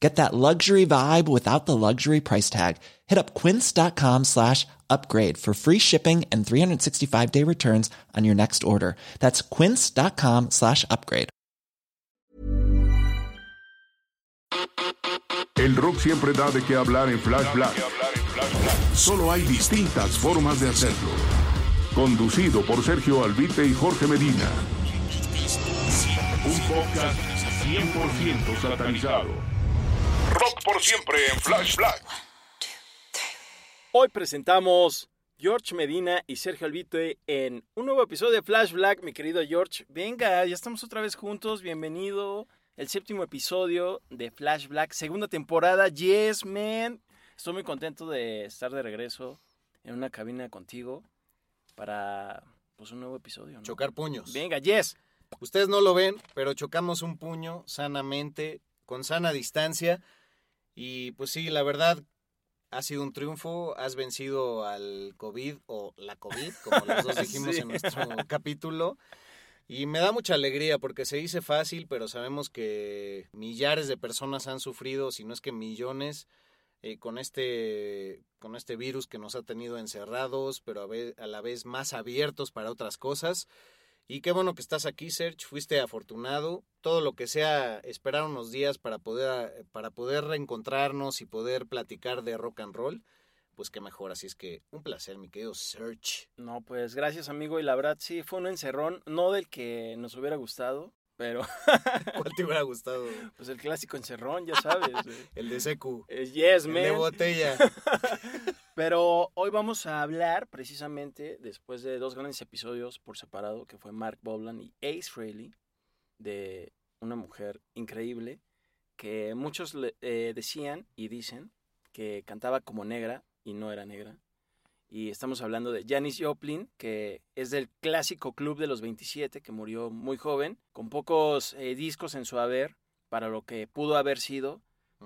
Get that luxury vibe without the luxury price tag. Hit up quince.com slash upgrade for free shipping and 365-day returns on your next order. That's quince.com slash upgrade. El rock siempre da de qué hablar en Flash Black. Solo hay distintas formas de hacerlo. Conducido por Sergio Albite y Jorge Medina. Un podcast 100% satanizado. Rock por siempre en Flash Black. Hoy presentamos George Medina y Sergio Albite en un nuevo episodio de Flash Black, mi querido George. Venga, ya estamos otra vez juntos, bienvenido. El séptimo episodio de Flash Black, segunda temporada. Yes, man. Estoy muy contento de estar de regreso en una cabina contigo para pues, un nuevo episodio. ¿no? Chocar puños. Venga, yes. Ustedes no lo ven, pero chocamos un puño sanamente, con sana distancia. Y pues sí, la verdad, ha sido un triunfo. Has vencido al COVID o la COVID, como los dos dijimos Sí. en nuestro capítulo. Y me da mucha alegría porque se dice fácil, pero sabemos que millares de personas han sufrido, si no es que millones, eh, con, este, con este virus que nos ha tenido encerrados, pero a, a la vez más abiertos para otras cosas. Y qué bueno que estás aquí, Serge. Fuiste afortunado. Todo lo que sea esperar unos días para poder, para poder reencontrarnos y poder platicar de rock and roll, pues qué mejor. Así es que un placer, mi querido Serge. No, pues gracias, amigo. Y la verdad, sí, fue un encerrón, no del que nos hubiera gustado, pero ¿Cuál te hubiera gustado? pues el clásico encerrón, ya sabes. eh. El de Secu. Eh, yes, El de man. botella. Pero hoy vamos a hablar precisamente, después de dos grandes episodios por separado, que fue Mark Bolan y Ace Frehley, de una mujer increíble, que muchos le- eh, decían y dicen que cantaba como negra y no era negra. Y estamos hablando de Janis Joplin, que es del clásico club de los 27, que murió muy joven, con pocos eh, discos en su haber para lo que pudo haber sido,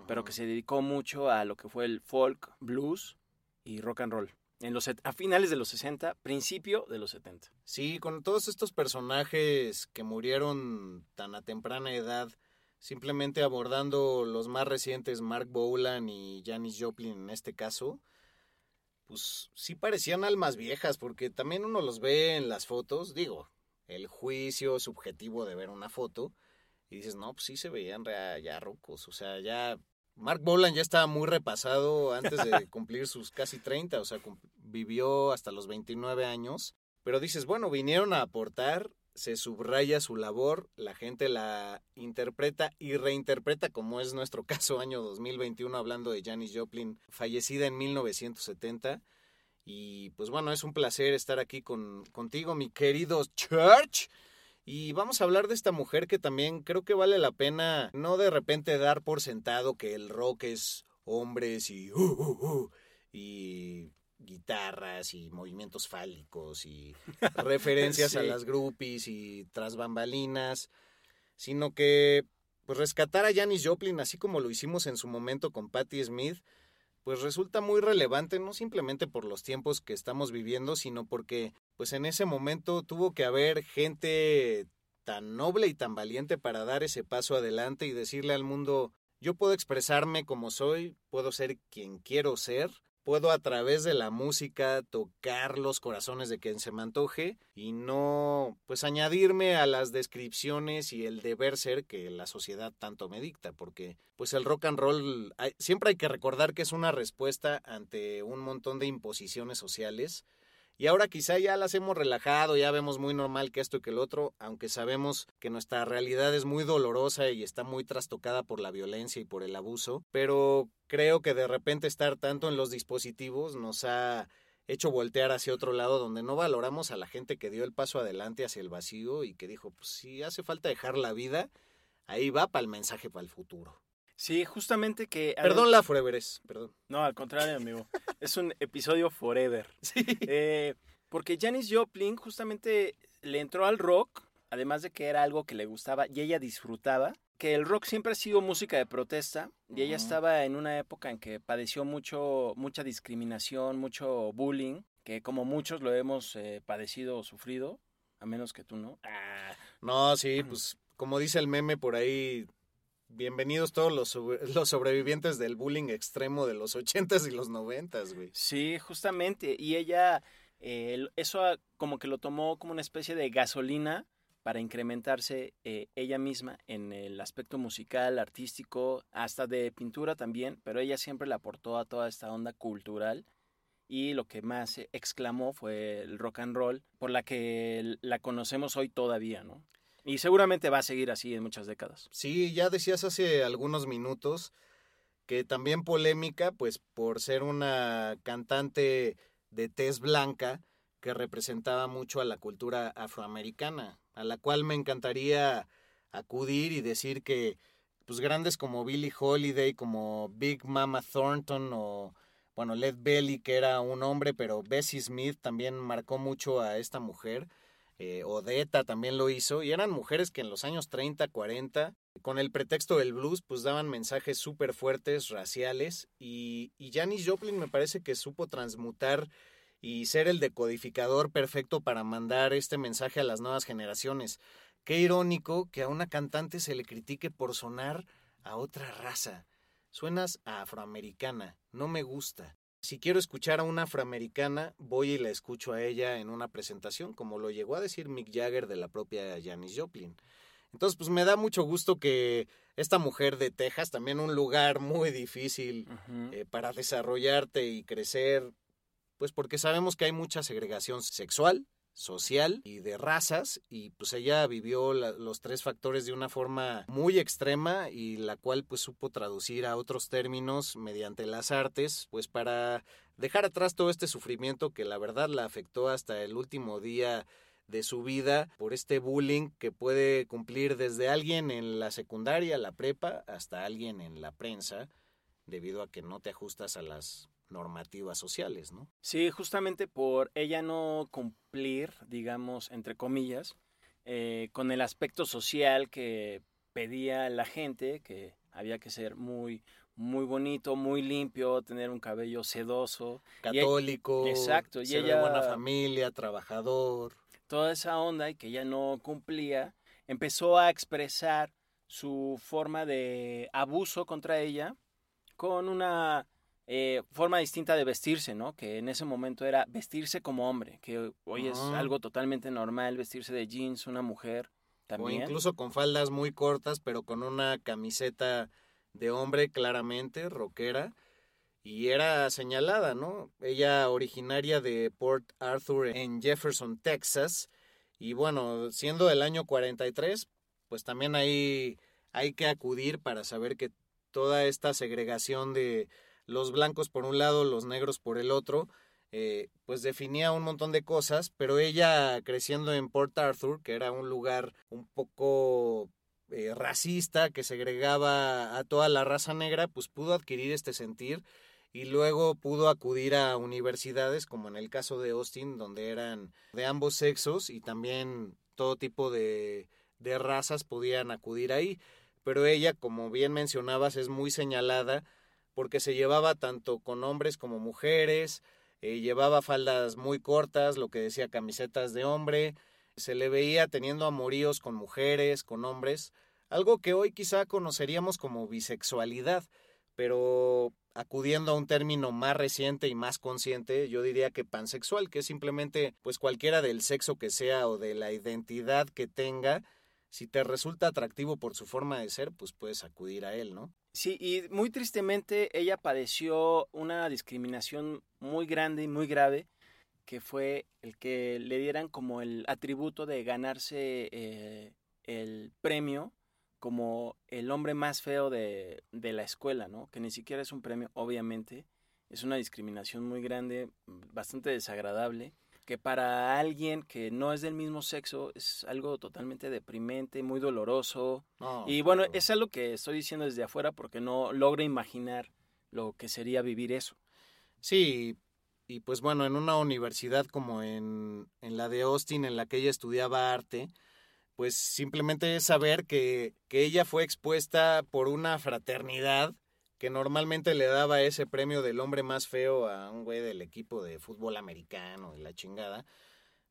pero que se dedicó mucho a lo que fue el folk, blues y rock and roll. En los, a finales de los 60, principio de los 70. Sí, con todos estos personajes que murieron tan a temprana edad, simplemente abordando los más recientes, Mark Bolan y Janis Joplin en este caso, pues sí parecían almas viejas, porque también uno los ve en las fotos, digo, el juicio subjetivo de ver una foto, y dices, no, pues sí se veían ya rucos, o sea, ya... Mark Bolan ya estaba muy repasado antes de cumplir sus casi 30, o sea, vivió hasta los 29 años. Pero dices, bueno, vinieron a aportar, se subraya su labor, la gente la interpreta y reinterpreta, como es nuestro caso año 2021, hablando de Janis Joplin, fallecida en 1970. Y pues bueno, es un placer estar aquí con, contigo, mi querido Church. Y vamos a hablar de esta mujer que también creo que vale la pena no de repente dar por sentado que el rock es hombres y, uh, uh, uh, y guitarras y movimientos fálicos y referencias a las groupies y tras bambalinas, sino que pues rescatar a Janis Joplin así como lo hicimos en su momento con Patti Smith, pues resulta muy relevante no simplemente por los tiempos que estamos viviendo, sino porque pues en ese momento tuvo que haber gente tan noble y tan valiente para dar ese paso adelante y decirle al mundo, yo puedo expresarme como soy, puedo ser quien quiero ser, puedo a través de la música tocar los corazones de quien se me antoje y no pues añadirme a las descripciones y el deber ser que la sociedad tanto me dicta, porque pues el rock and roll siempre hay que recordar que es una respuesta ante un montón de imposiciones sociales Y ahora quizá ya las hemos relajado, ya vemos muy normal que esto y que el otro, aunque sabemos que nuestra realidad es muy dolorosa y está muy trastocada por la violencia y por el abuso, pero creo que de repente estar tanto en los dispositivos nos ha hecho voltear hacia otro lado donde no valoramos a la gente que dio el paso adelante hacia el vacío y que dijo, pues si hace falta dejar la vida, ahí va para el mensaje para el futuro. Sí, justamente que... Perdón la Forever perdón. No, al contrario, amigo. es un episodio Forever. Sí. Eh, porque Janis Joplin justamente le entró al rock, además de que era algo que le gustaba y ella disfrutaba, que el rock siempre ha sido música de protesta y ella estaba en una época en que padeció mucho, mucha discriminación, mucho bullying, que como muchos lo hemos eh, padecido o sufrido, a menos que tú no. Ah. No, sí, pues como dice el meme por ahí, bienvenidos todos los, los sobrevivientes del bullying extremo de los ochentas y los noventas, güey. Sí, justamente. Y ella, eh, eso como que lo tomó como una especie de gasolina para incrementarse eh, ella misma en el aspecto musical, artístico, hasta de pintura también, pero ella siempre le aportó a toda esta onda cultural y lo que más exclamó fue el rock and roll, por la que la conocemos hoy todavía, ¿no? Y seguramente va a seguir así en muchas décadas. Sí, ya decías hace algunos minutos que también polémica, pues por ser una cantante de tez blanca que representaba mucho a la cultura afroamericana, a la cual me encantaría acudir y decir que pues grandes como Billie Holiday, como Big Mama Thornton o bueno, Led Belly, que era un hombre, pero Bessie Smith también marcó mucho a esta mujer eh, Odetta también lo hizo, y eran mujeres que en los años 30, 40, con el pretexto del blues, pues daban mensajes súper fuertes, raciales, y, y Janis Joplin me parece que supo transmutar y ser el decodificador perfecto para mandar este mensaje a las nuevas generaciones. Qué irónico que a una cantante se le critique por sonar a otra raza. Suenas a afroamericana, no me gusta. Si quiero escuchar a una afroamericana, voy y la escucho a ella en una presentación, como lo llegó a decir Mick Jagger de la propia Janis Joplin. Entonces, pues me da mucho gusto que esta mujer de Texas, también un lugar muy difícil eh, para desarrollarte y crecer, pues porque sabemos que hay mucha segregación sexual, social y de razas y pues ella vivió los tres factores de una forma muy extrema y la cual pues supo traducir a otros términos mediante las artes pues para dejar atrás todo este sufrimiento que la verdad la afectó hasta el último día de su vida por este bullying que puede cumplir desde alguien en la secundaria, la prepa, hasta alguien en la prensa, debido a que no te ajustas a las normativas sociales, ¿no? Sí, justamente por ella no cumplir, digamos, entre comillas, eh, con el aspecto social que pedía la gente, que había que ser muy, muy bonito, muy limpio, tener un cabello sedoso. Católico. exacto. Y ella, de buena familia, trabajador. Toda esa onda y que ella no cumplía, empezó a expresar su forma de abuso contra ella con una eh, forma distinta de vestirse, ¿no? Que en ese momento era vestirse como hombre, que hoy es ah. algo totalmente normal, vestirse de jeans, una mujer también. O incluso con faldas muy cortas, pero con una camiseta de hombre claramente, rockera, y era señalada, ¿no? Ella originaria de Port Arthur en Jefferson, Texas, y bueno, siendo del año 43, pues también ahí hay que acudir para saber que toda esta segregación de los blancos por un lado, los negros por el otro, eh, pues definía un montón de cosas, pero ella creciendo en Port Arthur, que era un lugar un poco eh, racista, que segregaba a toda la raza negra, pues pudo adquirir este sentir y luego pudo acudir a universidades, como en el caso de Austin, donde eran de ambos sexos y también todo tipo de, de razas podían acudir ahí. Pero ella, como bien mencionabas, es muy señalada porque se llevaba tanto con hombres como mujeres, eh, llevaba faldas muy cortas, lo que decía camisetas de hombre, se le veía teniendo amoríos con mujeres, con hombres, algo que hoy quizá conoceríamos como bisexualidad, pero acudiendo a un término más reciente y más consciente, yo diría que pansexual, que es simplemente pues cualquiera del sexo que sea o de la identidad que tenga, si te resulta atractivo por su forma de ser, pues puedes acudir a él, ¿no? Sí, y muy tristemente ella padeció una discriminación muy grande y muy grave que fue el que le dieran como el atributo de ganarse eh, el premio como el hombre más feo de, de, la escuela, ¿no? Que ni siquiera es un premio, obviamente. Es una discriminación muy grande, bastante desagradable, que para alguien que no es del mismo sexo es algo totalmente deprimente, muy doloroso. y bueno, es algo que estoy diciendo desde afuera porque no logro imaginar lo que sería vivir eso. Sí, y pues bueno, en una universidad como en, en la de Austin, en la que ella estudiaba arte, pues simplemente es saber que, que ella fue expuesta por una fraternidad que normalmente le daba ese premio del hombre más feo a un güey del equipo de fútbol americano y la chingada.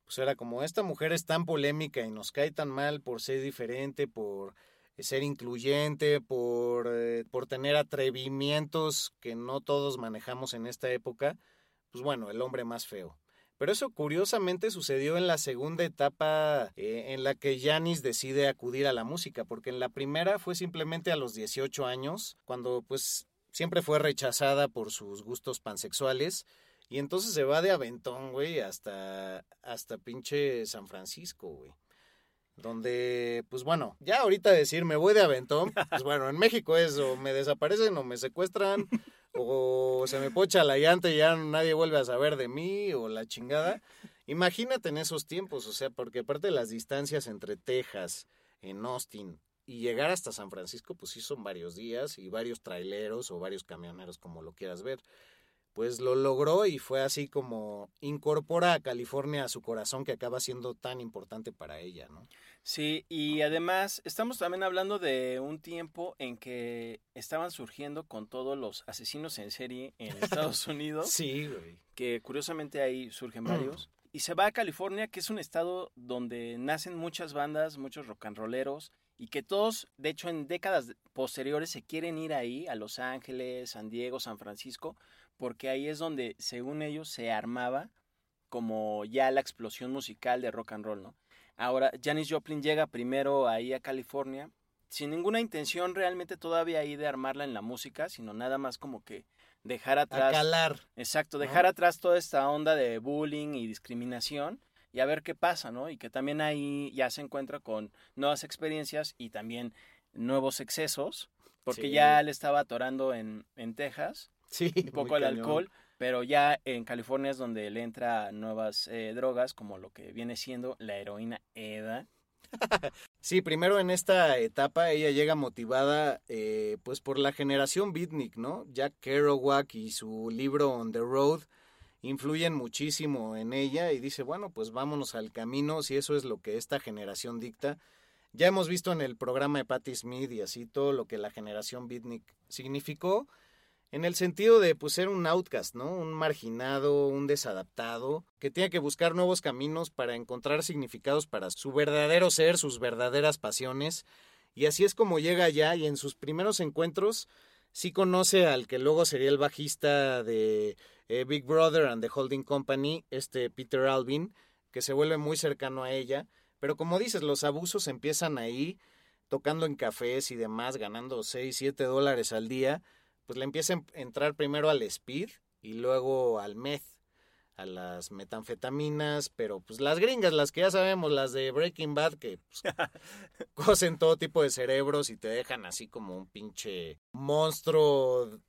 Pues era como, esta mujer es tan polémica y nos cae tan mal por ser diferente, por ser incluyente, por, eh, por tener atrevimientos que no todos manejamos en esta época, pues bueno, el hombre más feo. Pero eso curiosamente sucedió en la segunda etapa eh, en la que Janis decide acudir a la música, porque en la primera fue simplemente a los 18 años, cuando pues siempre fue rechazada por sus gustos pansexuales, y entonces se va de aventón, güey, hasta, hasta pinche San Francisco, güey. Donde, pues bueno, ya ahorita decir me voy de aventón, pues bueno, en México es o me desaparecen o me secuestran o se me pocha la llanta y ya nadie vuelve a saber de mí, o la chingada. Imagínate en esos tiempos, o sea, porque aparte de las distancias entre Texas, en Austin, y llegar hasta San Francisco, pues sí son varios días y varios traileros o varios camioneros, como lo quieras ver. Pues lo logró y fue así como incorpora a California a su corazón que acaba siendo tan importante para ella, ¿no? Sí, y además estamos también hablando de un tiempo en que estaban surgiendo con todos los asesinos en serie en Estados Unidos. sí, güey. Que curiosamente ahí surgen varios. y se va a California, que es un estado donde nacen muchas bandas, muchos rock and rolleros, y que todos, de hecho, en décadas posteriores se quieren ir ahí, a Los Ángeles, San Diego, San Francisco, porque ahí es donde, según ellos, se armaba como ya la explosión musical de rock and roll, ¿no? Ahora, Janis Joplin llega primero ahí a California, sin ninguna intención realmente todavía ahí de armarla en la música, sino nada más como que dejar atrás. calar. Exacto, dejar atrás toda esta onda de bullying y discriminación y a ver qué pasa, ¿no? Y que también ahí ya se encuentra con nuevas experiencias y también nuevos excesos, porque ya le estaba atorando en, en Texas. Sí, un poco el alcohol pero ya en California es donde le entra nuevas eh, drogas, como lo que viene siendo la heroína EDA. Sí, primero en esta etapa ella llega motivada eh, pues por la generación beatnik, ¿no? Jack Kerouac y su libro On the Road influyen muchísimo en ella y dice, bueno, pues vámonos al camino, si eso es lo que esta generación dicta. Ya hemos visto en el programa de Patti Smith y así todo lo que la generación beatnik significó en el sentido de pues, ser un outcast, ¿no? Un marginado, un desadaptado, que tiene que buscar nuevos caminos para encontrar significados para su verdadero ser, sus verdaderas pasiones. Y así es como llega allá y en sus primeros encuentros sí conoce al que luego sería el bajista de eh, Big Brother and the Holding Company, este Peter Alvin, que se vuelve muy cercano a ella. Pero como dices, los abusos empiezan ahí, tocando en cafés y demás, ganando 6, 7 dólares al día pues le empieza a entrar primero al speed y luego al meth, a las metanfetaminas, pero pues las gringas, las que ya sabemos, las de Breaking Bad, que pues, cosen todo tipo de cerebros y te dejan así como un pinche monstruo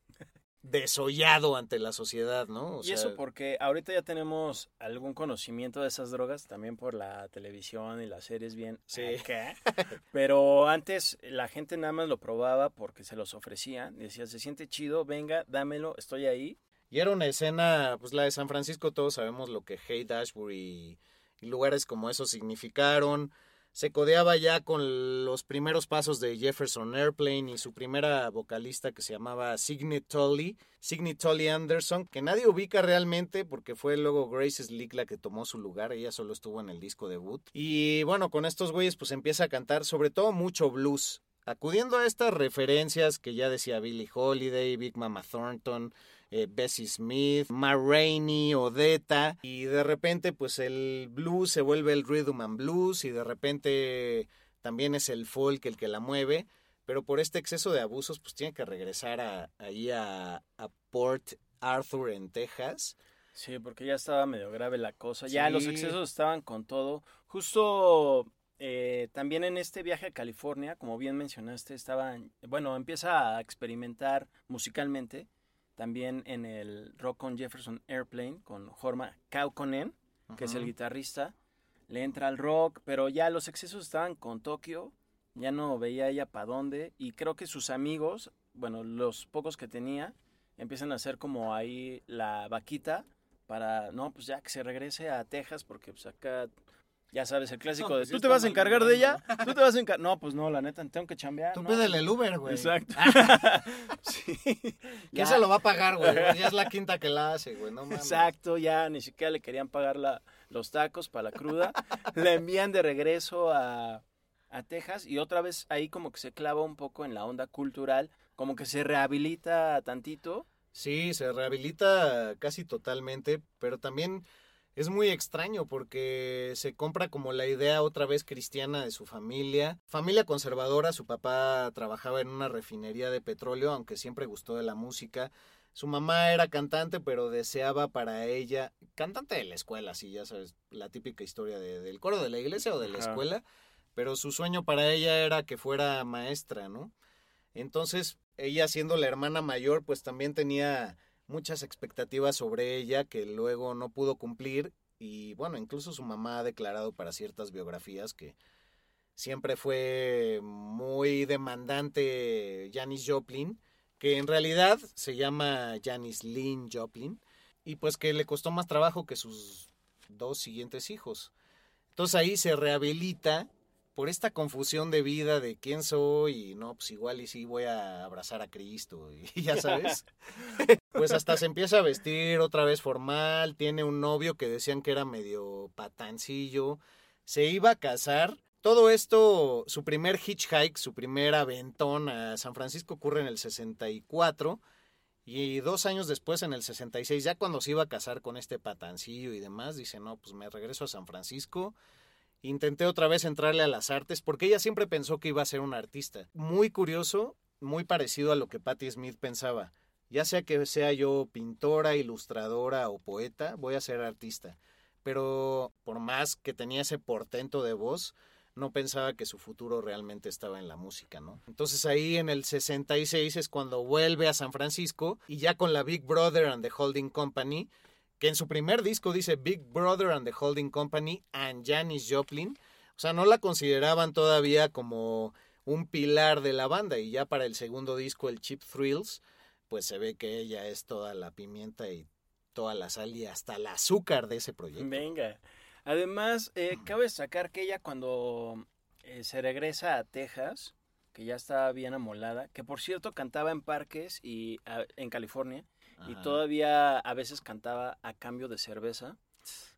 desollado ante la sociedad, ¿no? y eso porque ahorita ya tenemos algún conocimiento de esas drogas, también por la televisión y las series bien. Sí. Pero antes la gente nada más lo probaba porque se los ofrecían. Decía, se siente chido, venga, dámelo, estoy ahí. Y era una escena, pues la de San Francisco, todos sabemos lo que Haight Ashbury y lugares como eso significaron se codeaba ya con los primeros pasos de Jefferson Airplane y su primera vocalista que se llamaba Signe Tully, Signe Tully Anderson, que nadie ubica realmente porque fue luego Grace Slick la que tomó su lugar, ella solo estuvo en el disco debut. Y bueno, con estos güeyes pues empieza a cantar sobre todo mucho blues, acudiendo a estas referencias que ya decía Billie Holiday, Big Mama Thornton, eh, Bessie Smith, Ma Rainey, Odetta, y de repente pues el blues se vuelve el rhythm and blues y de repente también es el folk el que la mueve, pero por este exceso de abusos pues tiene que regresar a, ahí a, a Port Arthur en Texas Sí, porque ya estaba medio grave la cosa. Ya los excesos estaban con todo. Justo eh, también en este viaje a California, como bien mencionaste, estaba, bueno, empieza a experimentar musicalmente. También en el Rock on Jefferson Airplane con Jorma Kaukonen, que es el guitarrista. Le entra al rock, pero ya los excesos estaban con Tokio. Ya no veía ella para dónde. Y creo que sus amigos, bueno, los pocos que tenía, empiezan a hacer como ahí la vaquita para, no, pues ya que se regrese a Texas, porque pues acá, ya sabes, el clásico No, de, pues ¿tú te vas a encargar de ella? ¿Tú te vas a encargar? No, pues no, la neta, tengo que chambear. Tú ¿no? pídele el Uber, güey. Exacto. sí. ¿Quién Ya. se lo va a pagar, güey? Ya es la quinta que la hace, güey. No mames. Exacto, ya ni siquiera le querían pagar la, los tacos para la cruda. la envían de regreso a, a Texas y otra vez ahí como que se clava un poco en la onda cultural, como que se rehabilita tantito. Sí, se rehabilita casi totalmente, pero también es muy extraño porque se compra como la idea otra vez cristiana de su familia. Familia conservadora, su papá trabajaba en una refinería de petróleo, aunque siempre gustó de la música. Su mamá era cantante, pero deseaba para ella, cantante de la escuela, sí, ya sabes, la típica historia de- del coro de la iglesia o de la Ajá. escuela, pero su sueño para ella era que fuera maestra, ¿no? Entonces, ella siendo la hermana mayor, pues también tenía muchas expectativas sobre ella que luego no pudo cumplir y bueno, incluso su mamá ha declarado para ciertas biografías que siempre fue muy demandante Janis Joplin, que en realidad se llama Janis Lynn Joplin y pues que le costó más trabajo que sus dos siguientes hijos. Entonces ahí se rehabilita por esta confusión de vida de quién soy y no, pues igual y sí voy a abrazar a Cristo y ya sabes. pues hasta se empieza a vestir otra vez formal, tiene un novio que decían que era medio patancillo, se iba a casar. Todo esto, su primer hitchhike, su primer aventón a San Francisco ocurre en el 64 y dos años después, en el 66, ya cuando se iba a casar con este patancillo y demás, dice, no, pues me regreso a San Francisco. Intenté otra vez entrarle a las artes porque ella siempre pensó que iba a ser una artista. Muy curioso, muy parecido a lo que Patti Smith pensaba. Ya sea que sea yo pintora, ilustradora o poeta, voy a ser artista. Pero por más que tenía ese portento de voz, no pensaba que su futuro realmente estaba en la música. Entonces ahí en el 66 es cuando vuelve a San Francisco y ya con la Big Brother and the Holding Company, que en su primer disco dice Big Brother and the Holding Company and Janis Joplin, o sea, no la consideraban todavía como un pilar de la banda y ya para el segundo disco, el Cheap Thrills, pues se ve que ella es toda la pimienta y toda la sal y hasta el azúcar de ese proyecto. Venga. Además, eh, cabe destacar que ella cuando eh, se regresa a Texas, que ya estaba bien amolada, que por cierto cantaba en parques y a- en California, y todavía a veces cantaba a cambio de cerveza.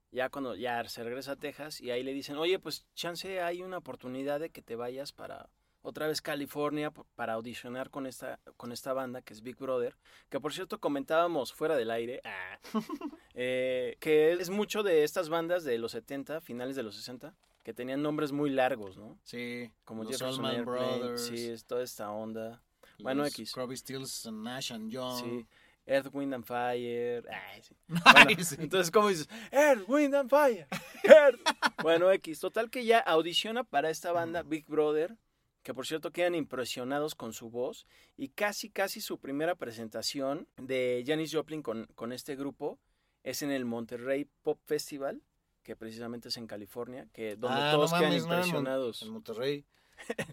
Ya cuando ya se regresa a Texas y ahí le dicen, oye, pues chance hay una oportunidad de que te vayas para otra vez California para audicionar con esta, con esta banda que es Big Brother, que por cierto comentábamos fuera del aire, ah, eh, que es mucho de estas bandas de los 70, finales de los 60, que tenían nombres muy largos, ¿no? Sí, Como los Jefferson Allman Airplane, Brothers, sí, es toda esta onda. bueno, X. Crosby, Stills, Nash and Young. Sí. Earth, Wind and Fire. Ay, sí. Ay, Bueno, sí. Entonces, ¿cómo dices? Earth, Wind and Fire. Earth. bueno, X. Total que ya audiciona para esta banda Big Brother, que por cierto quedan impresionados con su voz. Y casi, casi su primera presentación de Janis Joplin con, con este grupo es en el Monterrey Pop Festival, que precisamente es en California, que donde Ah, todos no quedan no, en impresionados. En Monterrey.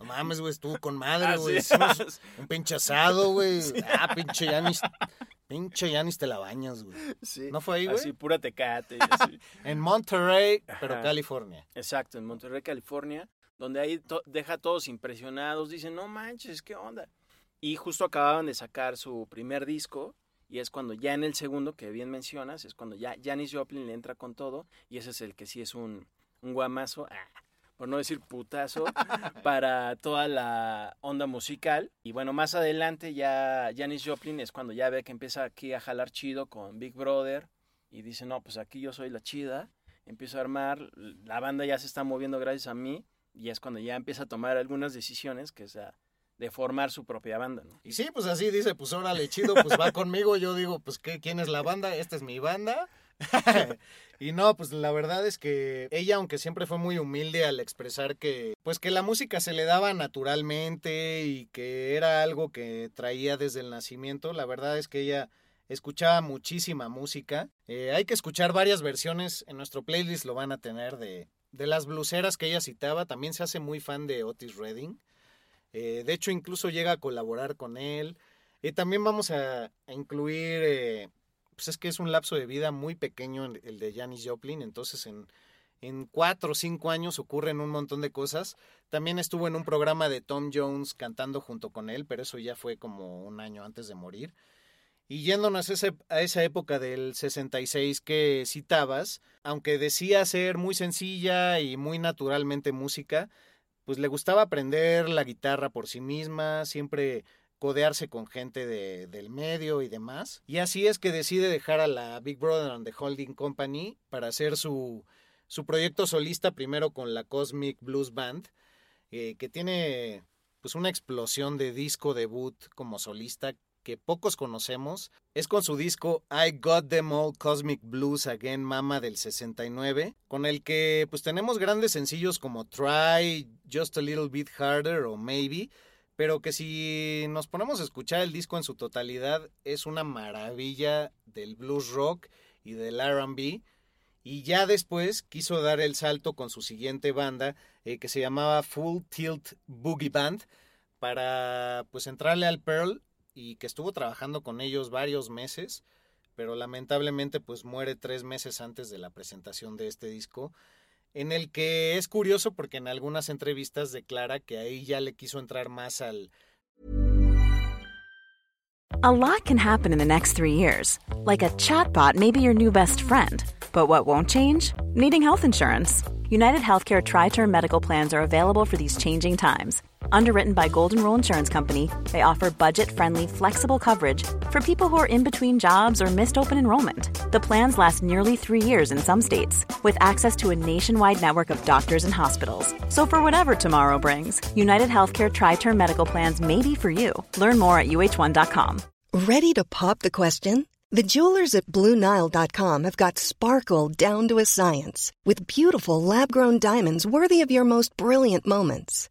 No mames, güey, estuvo con madre, güey. Hicimos un pinche asado, güey. Ah, pinche Yanis. Pinche Yanis te la bañas, güey. Sí. ¿No fue ahí, güey? Así, pura tecate. así. En Monterrey, pero Ajá. California. Exacto, en Monterrey, California, donde ahí to- deja a todos impresionados, dicen, no manches, ¿qué onda? Y justo acababan de sacar su primer disco, y es cuando ya en el segundo, que bien mencionas, es cuando ya Janis Joplin le entra con todo, y ese es el que sí es un, un guamazo, ah, por no decir putazo, para toda la onda musical. Y bueno, más adelante ya Janis Joplin es cuando ya ve que empieza aquí a jalar chido con Big Brother, y dice, no, pues aquí yo soy la chida empiezo a armar, la banda ya se está moviendo gracias a mí y es cuando ya empieza a tomar algunas decisiones que es a- de formar su propia banda, ¿no? Y sí, pues así dice, pues órale, chido, pues va conmigo. Yo digo, pues, ¿qué, ¿quién es la banda? Esta es mi banda. y no, pues la verdad es que ella, aunque siempre fue muy humilde al expresar que, pues que la música se le daba naturalmente y que era algo que traía desde el nacimiento, la verdad es que ella escuchaba muchísima música. Eh, hay que escuchar varias versiones, en nuestro playlist lo van a tener de, de las bluseras que ella citaba. También se hace muy fan de Otis Redding. Eh, de hecho, incluso llega a colaborar con él. Y también vamos a, incluir, eh, pues es que es un lapso de vida muy pequeño el de Janis Joplin, entonces en, en cuatro o cinco años ocurren un montón de cosas. También estuvo en un programa de Tom Jones cantando junto con él, pero eso ya fue como un año antes de morir. Y yéndonos a, esa época del 66 que citabas, aunque decía ser muy sencilla y muy naturalmente música, pues le gustaba aprender la guitarra por sí misma, siempre codearse con gente de, del medio y demás. Y así es que decide dejar a la Big Brother and the Holding Company para hacer su, su proyecto solista primero con la Cosmic Blues Band, eh, que tiene pues una explosión de disco debut como solista que pocos conocemos es con su disco I Got Them All Cosmic Blues Again Mama del 69, con el que pues tenemos grandes sencillos como Try, Just a Little Bit Harder o Maybe, pero que si nos ponemos a escuchar el disco en su totalidad es una maravilla del blues rock y del RB. Y ya después quiso dar el salto con su siguiente banda eh, que se llamaba Full Tilt Boogie Band para pues entrarle al Pearl y que estuvo trabajando con ellos varios meses, pero lamentablemente pues muere tres meses antes de la presentación de este disco, en el que es curioso porque en algunas entrevistas declara que ahí ya le quiso entrar más al... A lot can happen in the next three years, like a chatbot may be your new best friend. But what won't change? Needing health insurance. United Healthcare Tri Term Medical Plans are available for these changing times Underwritten by Golden Rule Insurance Company, they offer budget-friendly, flexible coverage for people who are in between jobs or missed open enrollment. The plans last nearly three years in some states, with access to a nationwide network of doctors and hospitals. So for whatever tomorrow brings, United Healthcare Tri-Term Medical Plans may be for you. Learn more at uh1.com. Ready to pop the question? The jewelers at BlueNile.com have got sparkle down to a science with beautiful lab-grown diamonds worthy of your most brilliant moments.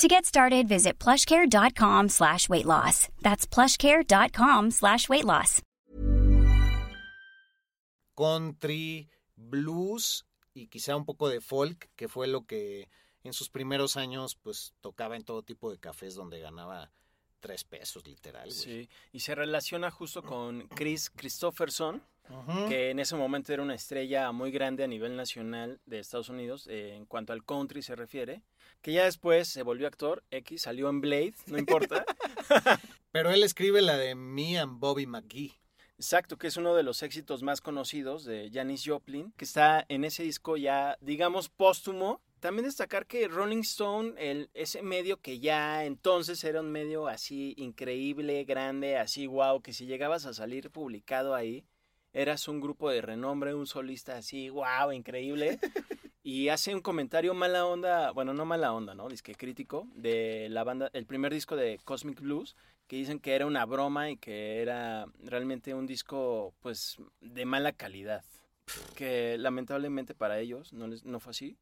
To get started, visit plushcare.com slash weight loss. That's plushcare.com slash weight loss. Country, blues y quizá un poco de folk, que fue lo que en sus primeros años pues tocaba en todo tipo de cafés donde ganaba tres pesos literal. Sí, y se relaciona justo con Chris Christopherson, que en ese momento era una estrella muy grande a nivel nacional de Estados Unidos eh, en cuanto al country se refiere, que ya después se volvió actor, X, salió en Blade, no importa. Pero él escribe la de Me and Bobby McGee. Exacto, que es uno de los éxitos más conocidos de Janis Joplin, que está en ese disco ya, digamos, póstumo, también destacar que Rolling Stone, el, ese medio que ya entonces era un medio así increíble, grande, así wow, que si llegabas a salir publicado ahí, eras un grupo de renombre, un solista así, wow, increíble. y hace un comentario mala onda, bueno, no mala onda, ¿no? Disque crítico de la banda, el primer disco de Cosmic Blues, que dicen que era una broma y que era realmente un disco, pues, de mala calidad. que lamentablemente para ellos no, les, no fue así.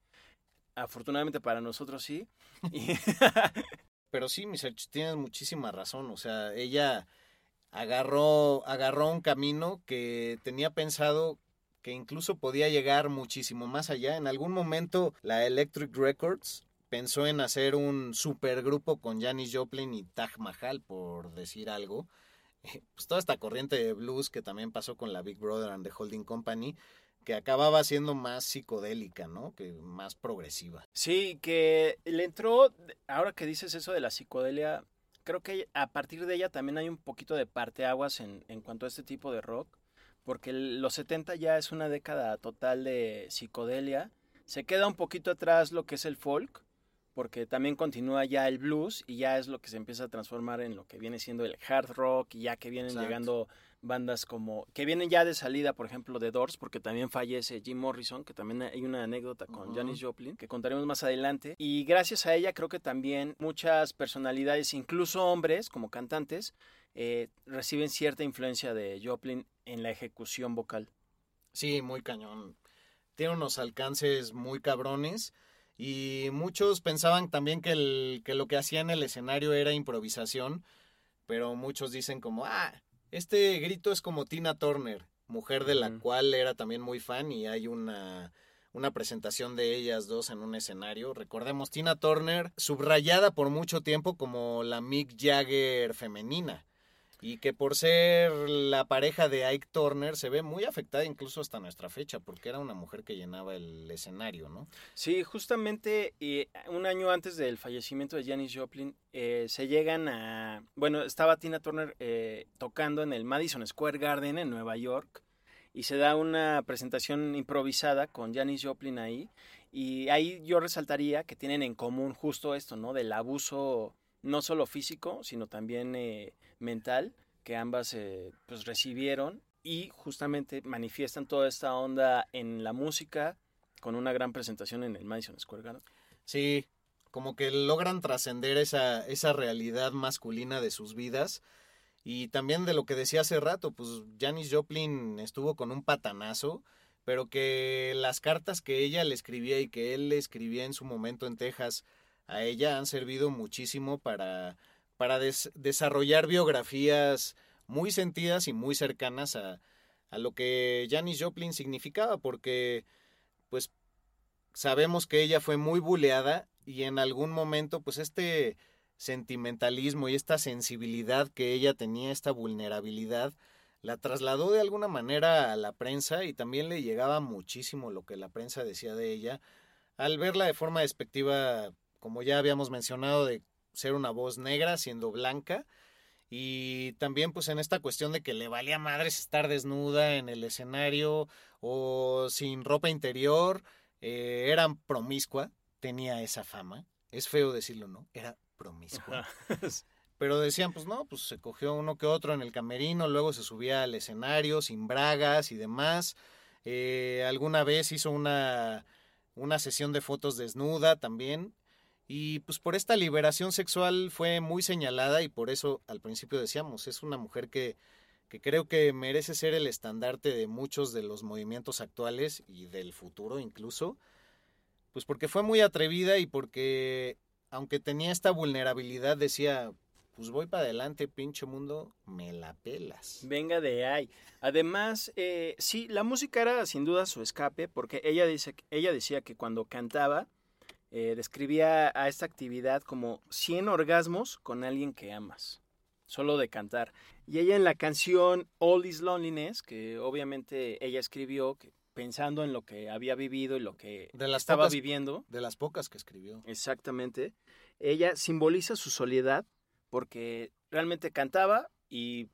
Afortunadamente para nosotros sí. Pero sí, mis tienes muchísima razón. O sea, ella agarró, agarró un camino que tenía pensado que incluso podía llegar muchísimo más allá. En algún momento la Electric Records pensó en hacer un supergrupo con Janis Joplin y Taj Mahal, por decir algo. Pues toda esta corriente de blues que también pasó con la Big Brother and the Holding Company, que acababa siendo más psicodélica, ¿no? Que más progresiva. Sí, que le entró, ahora que dices eso de la psicodelia, creo que a partir de ella también hay un poquito de parteaguas en, en cuanto a este tipo de rock, porque los 70 ya es una década total de psicodelia. Se queda un poquito atrás lo que es el folk, porque también continúa ya el blues y ya es lo que se empieza a transformar en lo que viene siendo el hard rock y ya que vienen llegando bandas como que vienen ya de salida, por ejemplo, de Doors, porque también fallece Jim Morrison, que también hay una anécdota con Janis Joplin, que contaremos más adelante. Y gracias a ella creo que también muchas personalidades, incluso hombres como cantantes, eh, reciben cierta influencia de Joplin en la ejecución vocal. Sí, muy cañón. Tiene unos alcances muy cabrones. Y muchos pensaban también que, el, que lo que hacía en el escenario era improvisación, pero muchos dicen como, ah, este grito es como Tina Turner, mujer de la cual era también muy fan y hay una, una presentación de ellas dos en un escenario. Recordemos, Tina Turner, subrayada por mucho tiempo como la Mick Jagger femenina y que por ser la pareja de Ike Turner se ve muy afectada incluso hasta nuestra fecha, porque era una mujer que llenaba el escenario, ¿no? Sí, justamente un año antes del fallecimiento de Janis Joplin, eh, se llegan a... Bueno, estaba Tina Turner eh, tocando en el Madison Square Garden en Nueva York, y se da una presentación improvisada con Janis Joplin ahí, y ahí yo resaltaría que tienen en común justo esto, ¿no? Del abuso no solo físico, sino también eh, mental que ambas eh, pues recibieron y justamente manifiestan toda esta onda en la música con una gran presentación en el Madison Square Garden. Sí, como que logran trascender esa, esa realidad masculina de sus vidas. Y también de lo que decía hace rato, pues Janis Joplin estuvo con un patanazo, pero que las cartas que ella le escribía y que él le escribía en su momento en Texas a ella han servido muchísimo para para desarrollar biografías muy sentidas y muy cercanas a, a lo que Janis Joplin significaba, porque pues sabemos que ella fue muy buleada y en algún momento pues este sentimentalismo y esta sensibilidad que ella tenía, esta vulnerabilidad, la trasladó de alguna manera a la prensa y también le llegaba muchísimo lo que la prensa decía de ella, al verla de forma despectiva, como ya habíamos mencionado, de ser una voz negra siendo blanca y también pues en esta cuestión de que le valía madres estar desnuda en el escenario o sin ropa interior, eh, era promiscua, tenía esa fama, es feo decirlo, ¿no? Era promiscua. Pero decían, pues no, pues se cogió uno que otro en el camerino, luego se subía al escenario sin bragas y demás. Eh, alguna vez hizo una, una sesión de fotos desnuda también. Y pues por esta liberación sexual fue muy señalada y por eso al principio decíamos, es una mujer que, que creo que merece ser el estandarte de muchos de los movimientos actuales y del futuro incluso, pues porque fue muy atrevida y porque aunque tenía esta vulnerabilidad decía, pues voy para adelante, pinche mundo, me la pelas. Venga de ahí. Además, eh, sí, la música era sin duda su escape, porque ella, dice, ella decía que cuando cantaba, eh, describía a esta actividad como 100 orgasmos con alguien que amas, solo de cantar. Y ella en la canción All This Loneliness, que obviamente ella escribió que, pensando en lo que había vivido y lo que estaba viviendo. De las pocas que escribió. Exactamente. Ella simboliza su soledad porque realmente cantaba y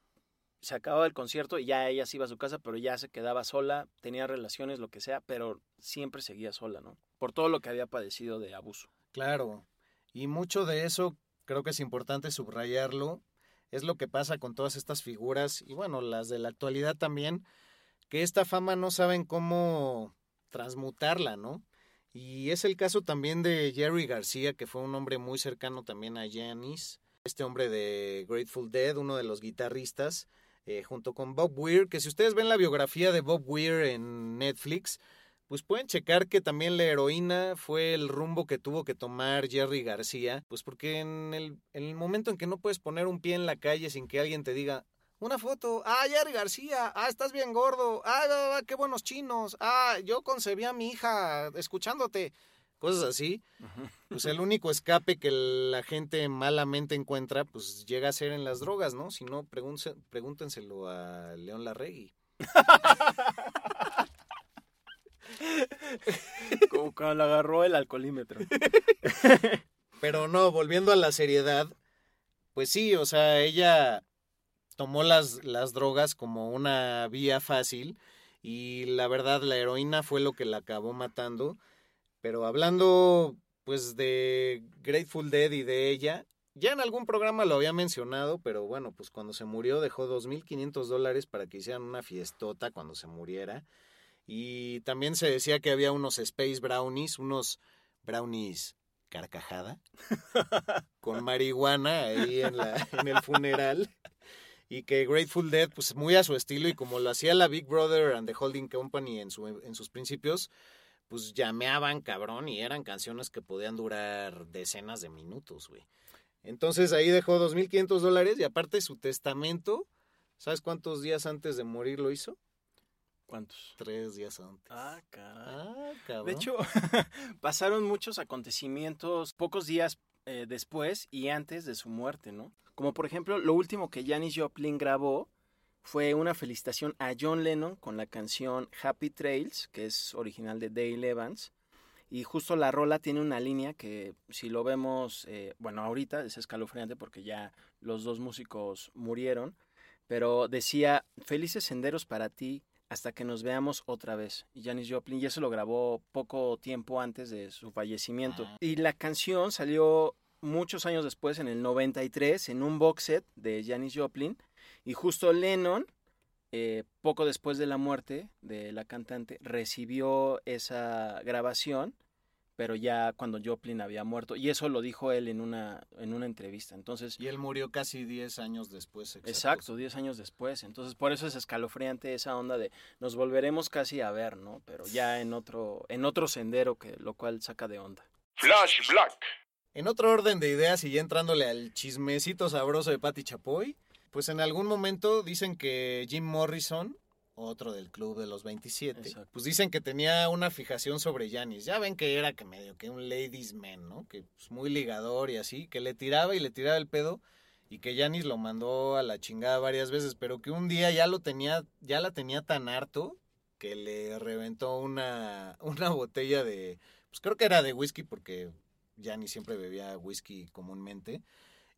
se acababa el concierto y ya ella se iba a su casa, pero ya se quedaba sola, tenía relaciones, lo que sea, pero siempre seguía sola, ¿no? Por todo lo que había padecido de abuso. Claro, y mucho de eso creo que es importante subrayarlo, es lo que pasa con todas estas figuras, y bueno, las de la actualidad también, que esta fama no saben cómo transmutarla, ¿no? Y es el caso también de Jerry García, que fue un hombre muy cercano también a Janis, este hombre de Grateful Dead, uno de los guitarristas, eh, junto con Bob Weir, que si ustedes ven la biografía de Bob Weir en Netflix, pues pueden checar que también la heroína fue el rumbo que tuvo que tomar Jerry García, pues porque en el, en el momento en que no puedes poner un pie en la calle sin que alguien te diga, una foto, ah, Jerry García, ah, estás bien gordo, ah, qué buenos chinos, ah, yo concebí a mi hija escuchándote, cosas así, pues el único escape que la gente malamente encuentra, pues llega a ser en las drogas, ¿no? Si no, pregúntenselo a León Larregui. Como cuando agarró el alcoholímetro. Pero no, volviendo a la seriedad, pues sí, o sea, ella tomó las, las drogas como una vía fácil y la verdad la heroína fue lo que la acabó matando. Pero hablando pues de Grateful Dead y de ella, ya en algún programa lo había mencionado, pero bueno, pues cuando se murió dejó 2.500 dólares para que hicieran una fiestota cuando se muriera. Y también se decía que había unos Space Brownies, unos brownies carcajada, con marihuana ahí en, la, en el funeral. Y que Grateful Dead, pues muy a su estilo y como lo hacía la Big Brother and the Holding Company en, su, en sus principios, pues llameaban cabrón y eran canciones que podían durar decenas de minutos, güey. Entonces ahí dejó 2.500 dólares y aparte su testamento, ¿sabes cuántos días antes de morir lo hizo? ¿Cuántos? Tres días antes. Ah, caray. De hecho, pasaron muchos acontecimientos pocos días eh, después y antes de su muerte, ¿no? Como por ejemplo, lo último que Janis Joplin grabó fue una felicitación a John Lennon con la canción Happy Trails, que es original de Dale Evans. Y justo la rola tiene una línea que si lo vemos, eh, bueno, ahorita es escalofriante porque ya los dos músicos murieron, pero decía, felices senderos para ti, hasta que nos veamos otra vez. Y Janis Joplin, y eso lo grabó poco tiempo antes de su fallecimiento. Ah. Y la canción salió muchos años después, en el 93, en un box set de Janis Joplin. Y justo Lennon, eh, poco después de la muerte de la cantante, recibió esa grabación pero ya cuando Joplin había muerto, y eso lo dijo él en una, en una entrevista. Entonces, y él murió casi 10 años después. Exacto, 10 años después. Entonces, por eso es escalofriante esa onda de nos volveremos casi a ver, ¿no? Pero ya en otro, en otro sendero, que, lo cual saca de onda. Flash Black. En otro orden de ideas y ya entrándole al chismecito sabroso de Patti Chapoy, pues en algún momento dicen que Jim Morrison otro del club de los 27, pues dicen que tenía una fijación sobre Janis. Ya ven que era que medio que un ladies man, ¿no? Que pues, muy ligador y así, que le tiraba y le tiraba el pedo y que Janis lo mandó a la chingada varias veces, pero que un día ya lo tenía, ya la tenía tan harto que le reventó una, una botella de, pues creo que era de whisky porque Janis siempre bebía whisky comúnmente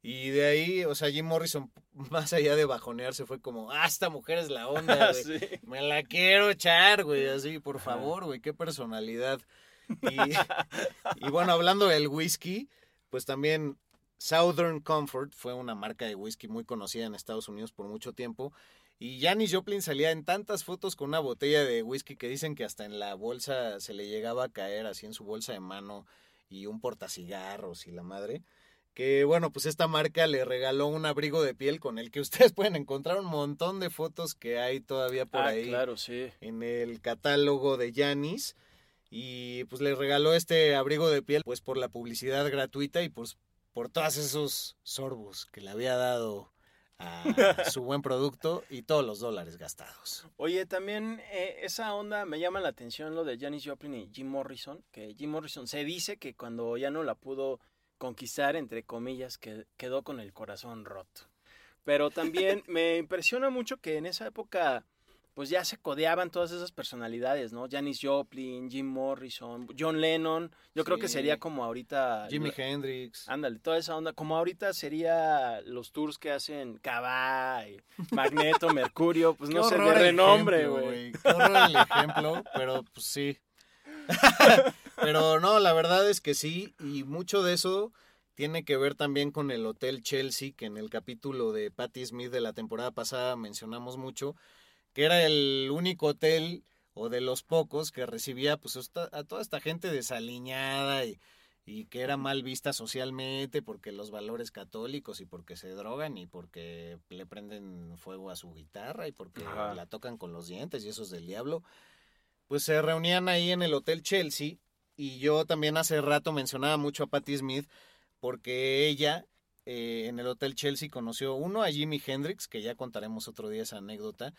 y de ahí, o sea, Jim Morrison, más allá de bajonearse, fue como, ah, esta mujer es la onda, güey. Me la quiero echar, güey, así, por favor, güey, qué personalidad. Y, bueno, hablando del whisky, pues también Southern Comfort fue una marca de whisky muy conocida en Estados Unidos por mucho tiempo. Y Janis Joplin salía en tantas fotos con una botella de whisky que dicen que hasta en la bolsa se le llegaba a caer, así en su bolsa de mano, y un portacigarros y la madre que bueno, pues esta marca le regaló un abrigo de piel con el que ustedes pueden encontrar un montón de fotos que hay todavía por ah, ahí claro, sí. en el catálogo de Yanis y pues le regaló este abrigo de piel pues por la publicidad gratuita y pues por todos esos sorbos que le había dado a su buen producto y todos los dólares gastados. Oye, también eh, esa onda me llama la atención lo de Janis Joplin y Jim Morrison, que Jim Morrison se dice que cuando ya no la pudo conquistar, entre comillas, que quedó con el corazón roto. Pero también me impresiona mucho que en esa época, pues ya se codeaban todas esas personalidades, ¿no? Janis Joplin, Jim Morrison, John Lennon. Yo creo que sería como ahorita. Jimi Hendrix. Ándale, toda esa onda. Como ahorita sería los tours que hacen Cabá, Magneto, Mercurio, pues no sé, de renombre, güey. Qué el ejemplo, pero pues sí. Pero no, la verdad es que sí, y mucho de eso tiene que ver también con el Hotel Chelsea, que en el capítulo de Patti Smith de la temporada pasada mencionamos mucho, que era el único hotel o de los pocos que recibía pues a toda esta gente desaliñada y, y que era mal vista socialmente porque los valores católicos y porque se drogan y porque le prenden fuego a su guitarra y porque la tocan con los dientes y eso es del diablo, pues se reunían ahí en el Hotel Chelsea y yo también hace rato mencionaba mucho a Patti Smith porque ella eh, en el Hotel Chelsea conoció uno a Jimi Hendrix, que ya contaremos otro día esa anécdota,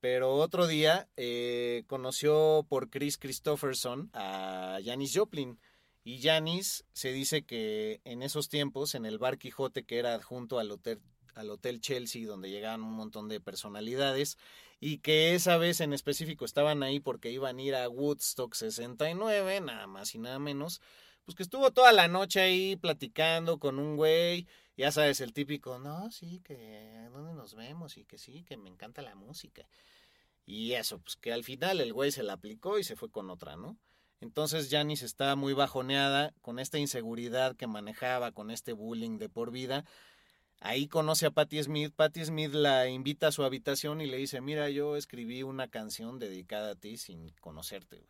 pero otro día eh, conoció por Chris Christopherson a Janis Joplin y Janis se dice que en esos tiempos, en el bar Quijote que era junto al hotel, al hotel Chelsea, donde llegaban un montón de personalidades, y que esa vez en específico estaban ahí porque iban a ir a Woodstock 69, nada más y nada menos, pues que estuvo toda la noche ahí platicando con un güey, ya sabes, el típico, no, sí, que dónde nos vemos y que sí, que me encanta la música. Y eso, pues que al final el güey se la aplicó y se fue con otra, ¿no? Entonces Janice está muy bajoneada con esta inseguridad que manejaba, con este bullying de por vida. Ahí conoce a Patti Smith. Patti Smith la invita a su habitación y le dice, mira, yo escribí una canción dedicada a ti sin conocerte.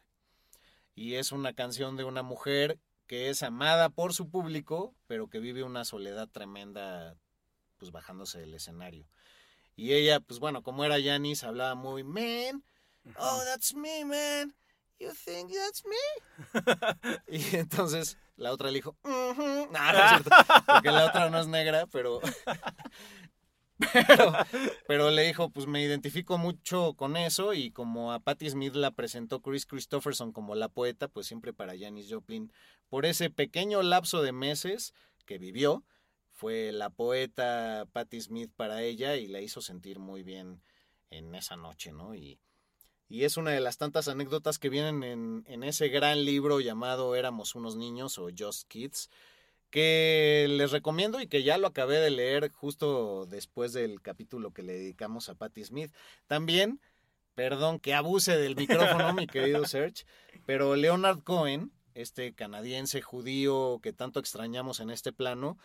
Y es una canción de una mujer que es amada por su público, pero que vive una soledad tremenda, pues bajándose del escenario. Y ella, pues bueno, como era Janice, hablaba muy, man, oh, that's me, man. You think that's me? y entonces la otra le dijo, no, porque la otra no es negra, pero, pero, pero le dijo, pues me identifico mucho con eso y como a Patti Smith la presentó Chris Christopherson como la poeta, pues siempre para Janis Joplin, por ese pequeño lapso de meses que vivió, fue la poeta Patti Smith para ella y la hizo sentir muy bien en esa noche, ¿no? Y, y es una de las tantas anécdotas que vienen en, en, ese gran libro llamado Éramos unos niños o Just Kids, que les recomiendo y que ya lo acabé de leer justo después del capítulo que le dedicamos a Patti Smith. También, perdón que abuse del micrófono, mi querido Serge, pero Leonard Cohen, este canadiense judío que tanto extrañamos en este plano,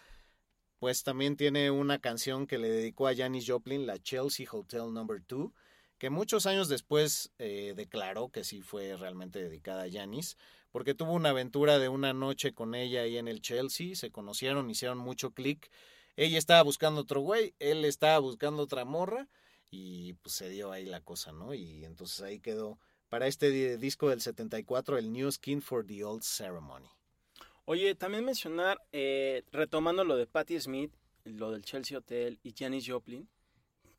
pues también tiene una canción que le dedicó a Janis Joplin, la Chelsea Hotel Number 2 que muchos años después eh, declaró que sí fue realmente dedicada a Janis, porque tuvo una aventura de una noche con ella ahí en el Chelsea, se conocieron, hicieron mucho clic. Ella estaba buscando otro güey, él estaba buscando otra morra y pues se dio ahí la cosa, ¿no? Y entonces ahí quedó para este disco del 74 el New Skin for the Old Ceremony. Oye, también mencionar, eh, retomando lo de Patti Smith, lo del Chelsea Hotel y Janis Joplin,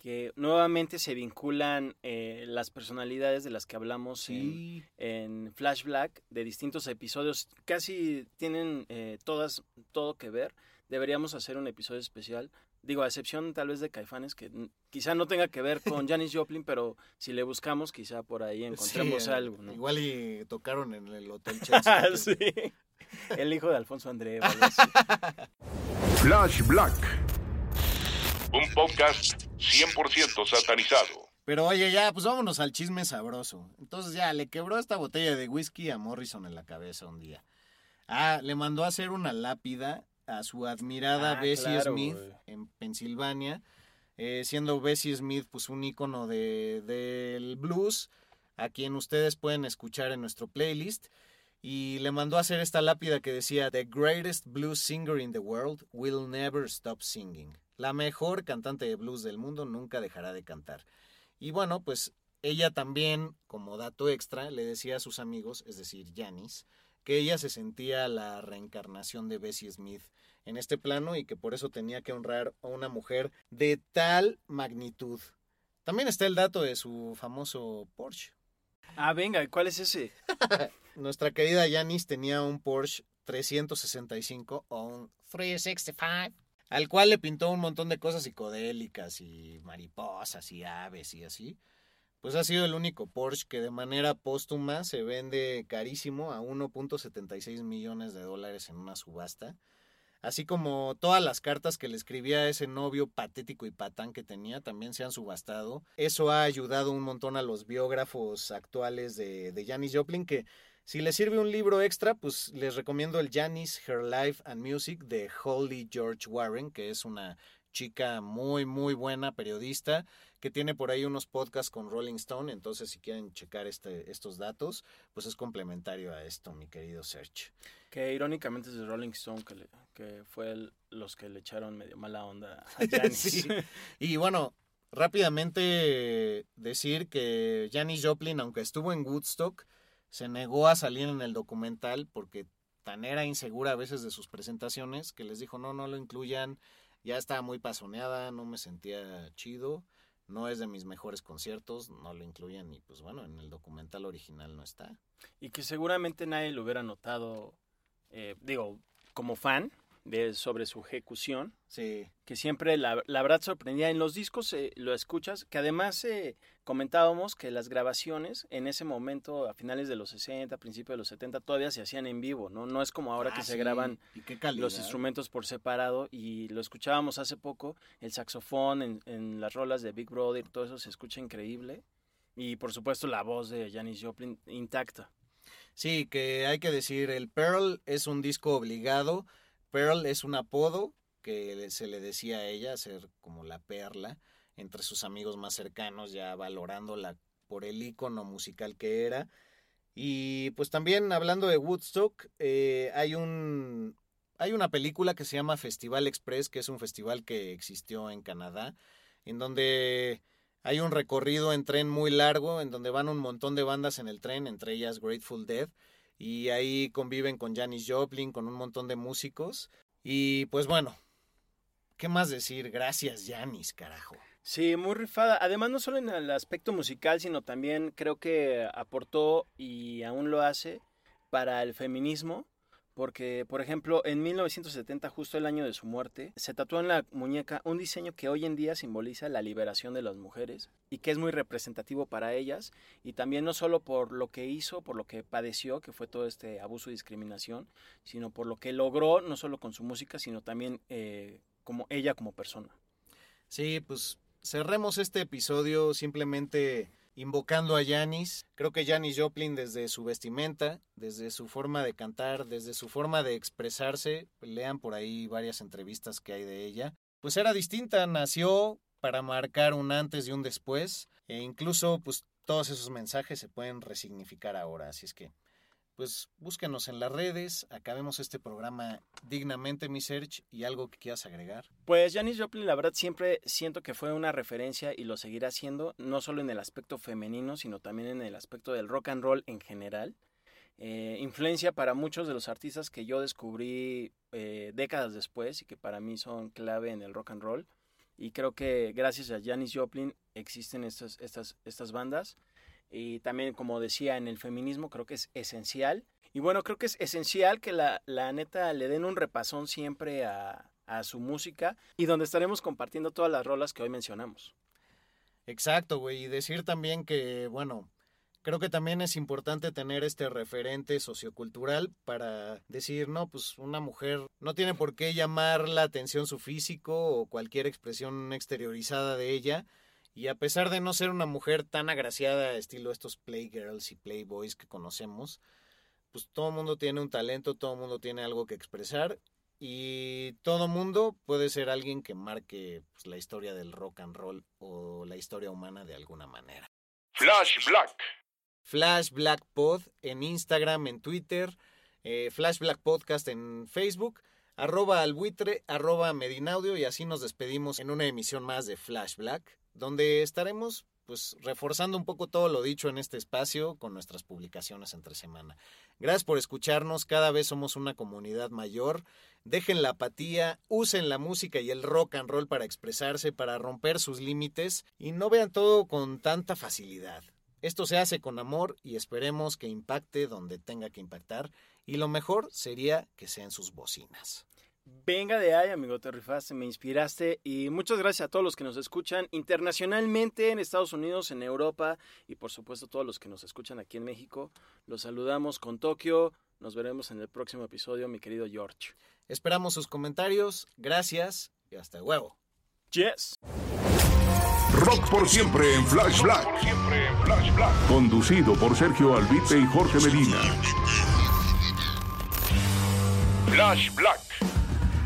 que nuevamente se vinculan eh, las personalidades de las que hablamos en, Flash Black de distintos episodios. Casi tienen eh, todas todo que ver. Deberíamos hacer un episodio especial. Digo, a excepción tal vez de Caifanes, que quizá no tenga que ver con Janis Joplin, pero si le buscamos, quizá por ahí encontremos algo. Igual y tocaron en el Hotel Chelsea. sí. El hijo de Alfonso André. Flash Black un podcast 100% satanizado. Pero oye, ya, pues vámonos al chisme sabroso. Entonces ya, le quebró esta botella de whisky a Morrison en la cabeza un día. Ah, le mandó a hacer una lápida a su admirada ah, Bessie Smith en Pensilvania, eh, siendo Bessie Smith pues un ícono de, del blues, a quien ustedes pueden escuchar en nuestro playlist. Y le mandó a hacer esta lápida que decía, The greatest blues singer in the world will never stop singing. La mejor cantante de blues del mundo nunca dejará de cantar. Y bueno, pues ella también, como dato extra, le decía a sus amigos, es decir, Janis, que ella se sentía la reencarnación de Bessie Smith en este plano y que por eso tenía que honrar a una mujer de tal magnitud. También está el dato de su famoso Porsche. Ah, venga, ¿cuál es ese? Nuestra querida Janis tenía un Porsche 365 o un 365 al cual le pintó un montón de cosas psicodélicas y mariposas y aves y así, pues ha sido el único Porsche que de manera póstuma se vende carísimo a 1.76 millones de dólares en una subasta, así como todas las cartas que le escribía a ese novio patético y patán que tenía también se han subastado. Eso ha ayudado un montón a los biógrafos actuales de, de Janis Joplin que si les sirve un libro extra, pues les recomiendo el Janis Her Life and Music de Holly George Warren, que es una chica muy, muy buena, periodista, que tiene por ahí unos podcasts con Rolling Stone. Entonces, si quieren checar este, estos datos, pues es complementario a esto, mi querido Serge. Que irónicamente es de Rolling Stone que, que fue los que le echaron medio mala onda a Janis. Y bueno, rápidamente decir que Janis Joplin, aunque estuvo en Woodstock, se negó a salir en el documental porque tan era insegura a veces de sus presentaciones que les dijo no, no lo incluyan, ya estaba muy pasoneada, no me sentía chido, no es de mis mejores conciertos, no lo incluyan y pues bueno, en el documental original no está. Y que seguramente nadie lo hubiera notado, eh, digo, como fan, de, sobre su ejecución. Sí. Que siempre la, la verdad sorprendía. En los discos eh, lo escuchas, que además eh, comentábamos que las grabaciones en ese momento, a finales de los 60, principios de los 70, todavía se hacían en vivo, ¿no? No es como ahora que Ah, se graban los instrumentos por separado y lo escuchábamos hace poco, el saxofón en, en las rolas de Big Brother, todo eso se escucha increíble. Y por supuesto la voz de Janis Joplin intacta. Sí, que hay que decir, el Pearl es un disco obligado. Pearl es un apodo que se le decía a ella, ser como la perla, entre sus amigos más cercanos, ya valorándola por el icono musical que era. Y pues también hablando de Woodstock, eh, hay un hay una película que se llama Festival Express, que es un festival que existió en Canadá, en donde hay un recorrido en tren muy largo, en donde van un montón de bandas en el tren, entre ellas Grateful Dead, y ahí conviven con Janis Joplin, con un montón de músicos. Y pues bueno, ¿qué más decir? Gracias Janis, carajo. Sí, muy rifada. Además, no solo en el aspecto musical, sino también creo que aportó y aún lo hace para el feminismo. Porque, por ejemplo, en 1970, justo el año de su muerte, se tatuó en la muñeca un diseño que hoy en día simboliza la liberación de las mujeres y que es muy representativo para ellas. Y también no solo por lo que hizo, por lo que padeció, que fue todo este abuso y discriminación, sino por lo que logró, no solo con su música, sino también eh, como ella como persona. Sí, pues cerremos este episodio simplemente invocando a Janis. Creo que Janis Joplin desde su vestimenta, desde su forma de cantar, desde su forma de expresarse, lean por ahí varias entrevistas que hay de ella, pues era distinta, nació para marcar un antes y un después e incluso pues todos esos mensajes se pueden resignificar ahora, así es que pues búsquenos en las redes, acabemos este programa dignamente, mi search, y algo que quieras agregar. Pues Janis Joplin, la verdad, siempre siento que fue una referencia y lo seguirá siendo, no solo en el aspecto femenino, sino también en el aspecto del rock and roll en general. Eh, influencia para muchos de los artistas que yo descubrí eh, décadas después y que para mí son clave en el rock and roll. Y creo que gracias a Janis Joplin existen estas, estas, estas bandas. Y también, como decía, en el feminismo creo que es esencial. Y bueno, creo que es esencial que la, la neta le den un repasón siempre a, a su música y donde estaremos compartiendo todas las rolas que hoy mencionamos. Exacto, güey. Y decir también que, bueno, creo que también es importante tener este referente sociocultural para decir, no, pues una mujer no tiene por qué llamar la atención su físico o cualquier expresión exteriorizada de ella. Y a pesar de no ser una mujer tan agraciada, estilo estos playgirls y playboys que conocemos, pues todo mundo tiene un talento, todo mundo tiene algo que expresar y todo mundo puede ser alguien que marque pues, la historia del rock and roll o la historia humana de alguna manera. Flash Black. Flash Black Pod en Instagram, en Twitter, eh, Flash Black Podcast en Facebook, arroba albuitre, arroba medinaudio y así nos despedimos en una emisión más de Flash Black, donde estaremos pues reforzando un poco todo lo dicho en este espacio con nuestras publicaciones entre semana. Gracias por escucharnos, cada vez somos una comunidad mayor. Dejen la apatía, usen la música y el rock and roll para expresarse, para romper sus límites y no vean todo con tanta facilidad. Esto se hace con amor y esperemos que impacte donde tenga que impactar y lo mejor sería que sean sus bocinas. Venga de ahí, amigo, te rifaste, me inspiraste y muchas gracias a todos los que nos escuchan internacionalmente en Estados Unidos, en Europa y por supuesto todos los que nos escuchan aquí en México. Los saludamos con Tokio. Nos veremos en el próximo episodio, mi querido George. Esperamos sus comentarios, gracias y hasta luego. Yes. Rock por siempre en Flash Black. Conducido por Sergio Albite y Jorge Medina. Flash Black.